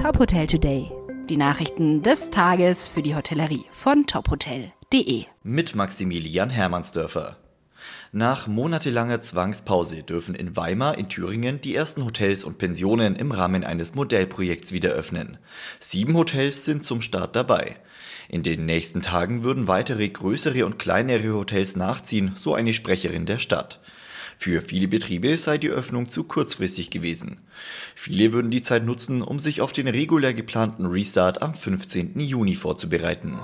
Top Hotel Today. Die Nachrichten des Tages für die Hotellerie von tophotel.de. Mit Maximilian Hermannsdörfer. Nach monatelanger Zwangspause dürfen in Weimar in Thüringen die ersten Hotels und Pensionen im Rahmen eines Modellprojekts wieder öffnen. Sieben Hotels sind zum Start dabei. In den nächsten Tagen würden weitere größere und kleinere Hotels nachziehen, so eine Sprecherin der Stadt. Für viele Betriebe sei die Öffnung zu kurzfristig gewesen. Viele würden die Zeit nutzen, um sich auf den regulär geplanten Restart am 15. Juni vorzubereiten.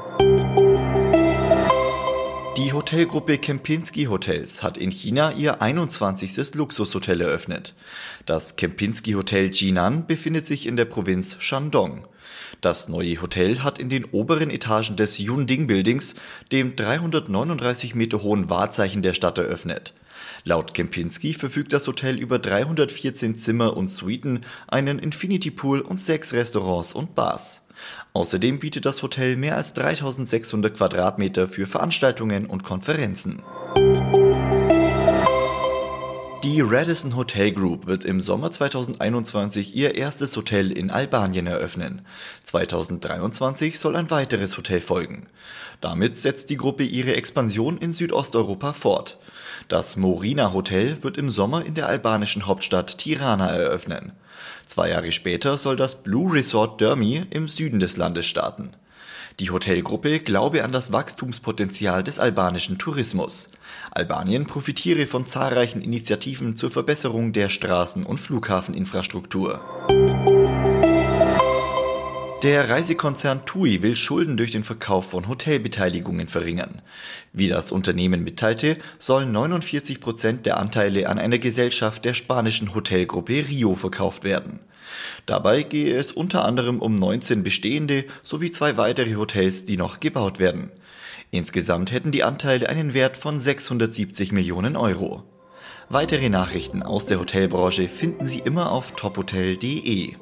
Die Hotelgruppe Kempinski Hotels hat in China ihr 21. Luxushotel eröffnet. Das Kempinski Hotel Jinan befindet sich in der Provinz Shandong. Das neue Hotel hat in den oberen Etagen des Yunding Buildings, dem 339 Meter hohen Wahrzeichen der Stadt, eröffnet. Laut Kempinski verfügt das Hotel über 314 Zimmer und Suiten, einen Infinity Pool und sechs Restaurants und Bars. Außerdem bietet das Hotel mehr als 3600 Quadratmeter für Veranstaltungen und Konferenzen. Die Radisson Hotel Group wird im Sommer 2021 ihr erstes Hotel in Albanien eröffnen. 2023 soll ein weiteres Hotel folgen. Damit setzt die Gruppe ihre Expansion in Südosteuropa fort. Das Morina Hotel wird im Sommer in der albanischen Hauptstadt Tirana eröffnen. Zwei Jahre später soll das Blue Resort Dermi im Süden des Landes starten. Die Hotelgruppe glaube an das Wachstumspotenzial des albanischen Tourismus. Albanien profitiere von zahlreichen Initiativen zur Verbesserung der Straßen- und Flughafeninfrastruktur. Der Reisekonzern TUI will Schulden durch den Verkauf von Hotelbeteiligungen verringern. Wie das Unternehmen mitteilte, sollen 49 Prozent der Anteile an einer Gesellschaft der spanischen Hotelgruppe Rio verkauft werden. Dabei gehe es unter anderem um 19 bestehende sowie zwei weitere Hotels, die noch gebaut werden. Insgesamt hätten die Anteile einen Wert von 670 Millionen Euro. Weitere Nachrichten aus der Hotelbranche finden Sie immer auf tophotel.de.